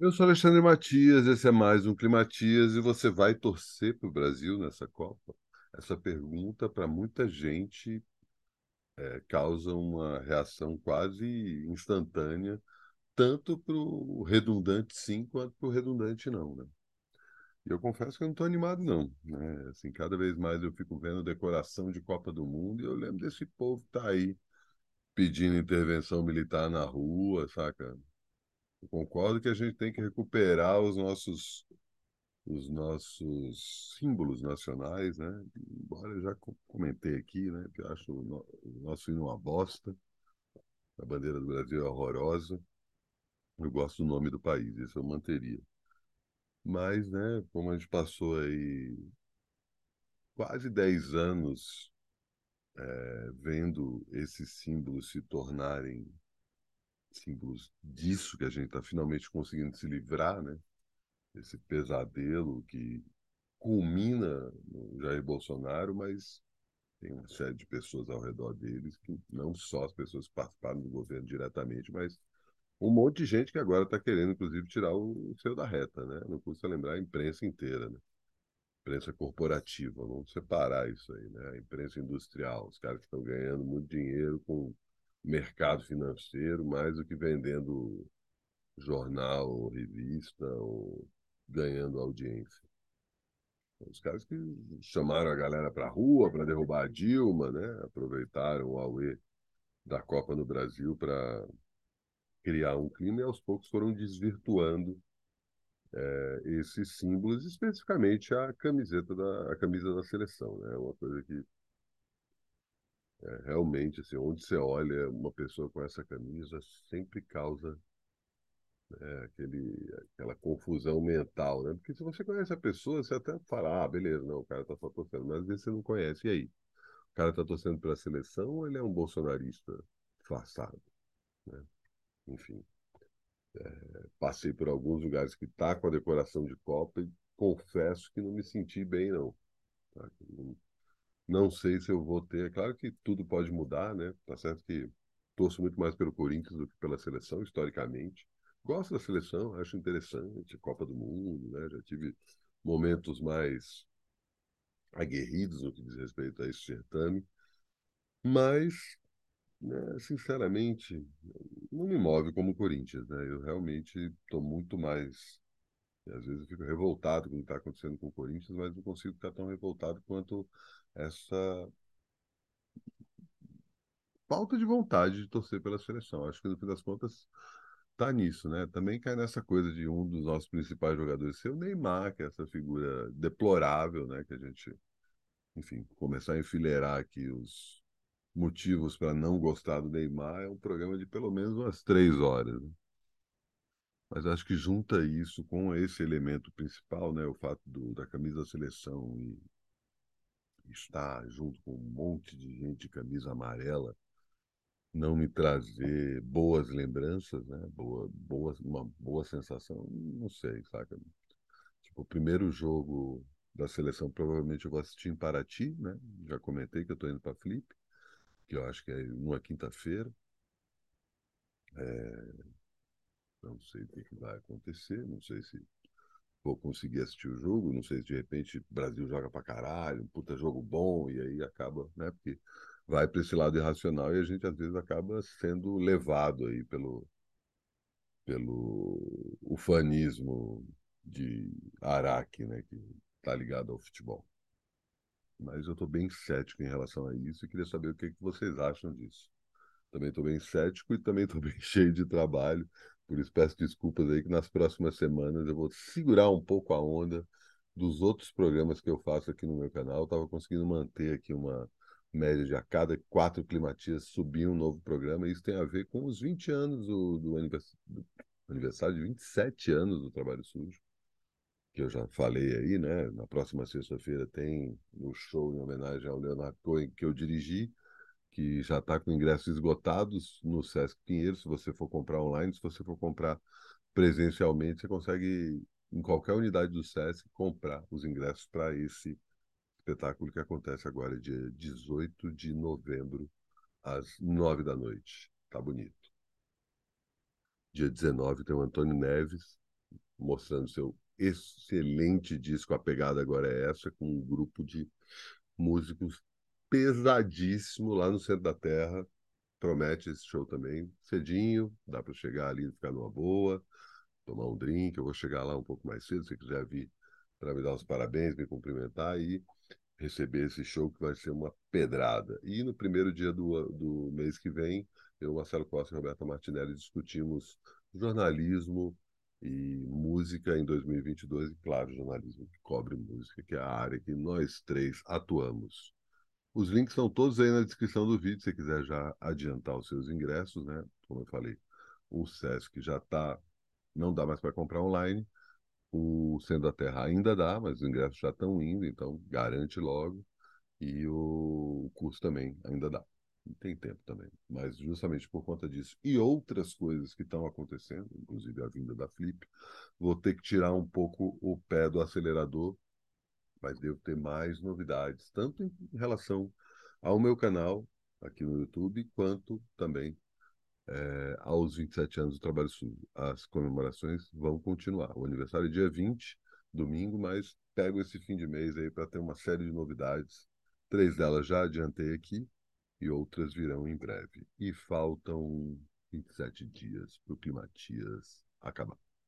Eu sou Alexandre Matias, esse é mais um Climatias e você vai torcer para o Brasil nessa Copa? Essa pergunta, para muita gente, é, causa uma reação quase instantânea, tanto para o redundante sim, quanto para o redundante não, né? E eu confesso que eu não estou animado, não. Né? Assim, cada vez mais eu fico vendo decoração de Copa do Mundo e eu lembro desse povo que está aí pedindo intervenção militar na rua, saca? Eu concordo que a gente tem que recuperar os nossos os nossos símbolos nacionais, né? Embora eu já comentei aqui, né, que eu acho o, nosso hino uma bosta, a bandeira do Brasil é horrorosa. Eu gosto do nome do país, isso eu manteria. Mas, né, como a gente passou aí quase 10 anos é, vendo esses símbolos se tornarem símbolos disso que a gente está finalmente conseguindo se livrar, né? Esse pesadelo que culmina no Jair Bolsonaro, mas tem uma série de pessoas ao redor deles que não só as pessoas que participaram do governo diretamente, mas um monte de gente que agora está querendo, inclusive, tirar o seu da reta, né? Não custa lembrar a imprensa inteira, né? Imprensa corporativa, vamos separar isso aí, né? A imprensa industrial, os caras que estão ganhando muito dinheiro com mercado financeiro mais do que vendendo jornal ou revista ou ganhando audiência. Os caras que chamaram a galera para a rua para derrubar a Dilma, né? aproveitaram o Aue da Copa no Brasil para criar um clima e aos poucos foram desvirtuando é, esses símbolos, especificamente a camiseta da a camisa da seleção, né? Uma coisa que é, realmente, assim, onde você olha uma pessoa com essa camisa, sempre causa né, aquele, aquela confusão mental, né? Porque se você conhece a pessoa, você até fala, ah, beleza, não, o cara tá só torcendo, mas às vezes você não conhece. E aí? O cara tá torcendo pela seleção ou ele é um bolsonarista disfarçado? Né? Enfim, é, passei por alguns lugares que tá com a decoração de Copa e confesso que não me senti bem, não. Tá? Não, não sei se eu vou ter. É claro que tudo pode mudar, né? Tá certo que torço muito mais pelo Corinthians do que pela seleção, historicamente. Gosto da seleção, acho interessante, Copa do Mundo, né? Já tive momentos mais aguerridos no que diz respeito a esse certame. Mas, né, sinceramente, não me move como o Corinthians, né? Eu realmente estou muito mais às vezes eu fico revoltado com o que está acontecendo com o Corinthians, mas não consigo ficar tão revoltado quanto essa falta de vontade de torcer pela seleção. Acho que no fim das contas tá nisso, né? Também cai nessa coisa de um dos nossos principais jogadores ser o Neymar, que é essa figura deplorável, né? Que a gente, enfim, começar a enfileirar aqui os motivos para não gostar do Neymar é um programa de pelo menos umas três horas. Né? Mas acho que junta isso com esse elemento principal, né? O fato do, da camisa da seleção e estar junto com um monte de gente de camisa amarela não me trazer boas lembranças, né? Boa, boa, uma boa sensação, não sei, saca? Tipo, o primeiro jogo da seleção provavelmente eu vou assistir em Paraty, né? Já comentei que eu estou indo para Flip, que eu acho que é numa quinta-feira. É... Não sei o que vai acontecer, não sei se vou conseguir assistir o jogo. Não sei se de repente o Brasil joga pra caralho, um puta jogo bom, e aí acaba, né? Porque vai para esse lado irracional e a gente às vezes acaba sendo levado aí pelo, pelo ufanismo de Araque, né? Que tá ligado ao futebol. Mas eu estou bem cético em relação a isso e queria saber o que, que vocês acham disso. Também estou bem cético e também estou bem cheio de trabalho. Por isso peço desculpas aí que nas próximas semanas eu vou segurar um pouco a onda dos outros programas que eu faço aqui no meu canal. Estava conseguindo manter aqui uma média de a cada quatro climatias subir um novo programa. Isso tem a ver com os 20 anos do, do, do aniversário de 27 anos do Trabalho Sujo, que eu já falei aí, né? Na próxima sexta-feira tem no show em homenagem ao Leonardo Cohen que eu dirigi que já está com ingressos esgotados no Sesc Pinheiro, se você for comprar online, se você for comprar presencialmente, você consegue, em qualquer unidade do Sesc, comprar os ingressos para esse espetáculo que acontece agora, dia 18 de novembro, às 9 da noite. Tá bonito. Dia 19 tem o Antônio Neves, mostrando seu excelente disco. A pegada agora é essa, com um grupo de músicos pesadíssimo lá no centro da Terra. Promete esse show também. Cedinho, dá para chegar ali e ficar numa boa, tomar um drink. Eu vou chegar lá um pouco mais cedo, se quiser vir para me dar os parabéns, me cumprimentar e receber esse show que vai ser uma pedrada. E no primeiro dia do, do mês que vem, eu, Marcelo Costa e Roberta Martinelli discutimos jornalismo e música em 2022, e claro, jornalismo que cobre música, que é a área que nós três atuamos. Os links estão todos aí na descrição do vídeo, se você quiser já adiantar os seus ingressos, né? Como eu falei, o Sesc já está, não dá mais para comprar online, o Sendo da Terra ainda dá, mas os ingressos já estão indo, então garante logo. E o curso também ainda dá. Tem tempo também. Mas justamente por conta disso e outras coisas que estão acontecendo, inclusive a vinda da Flip, vou ter que tirar um pouco o pé do acelerador, mas devo ter mais novidades, tanto em relação ao meu canal aqui no YouTube, quanto também é, aos 27 anos do Trabalho Sujo. As comemorações vão continuar. O aniversário é dia 20, domingo, mas pego esse fim de mês aí para ter uma série de novidades. Três delas já adiantei aqui e outras virão em breve. E faltam 27 dias para o Climatias acabar.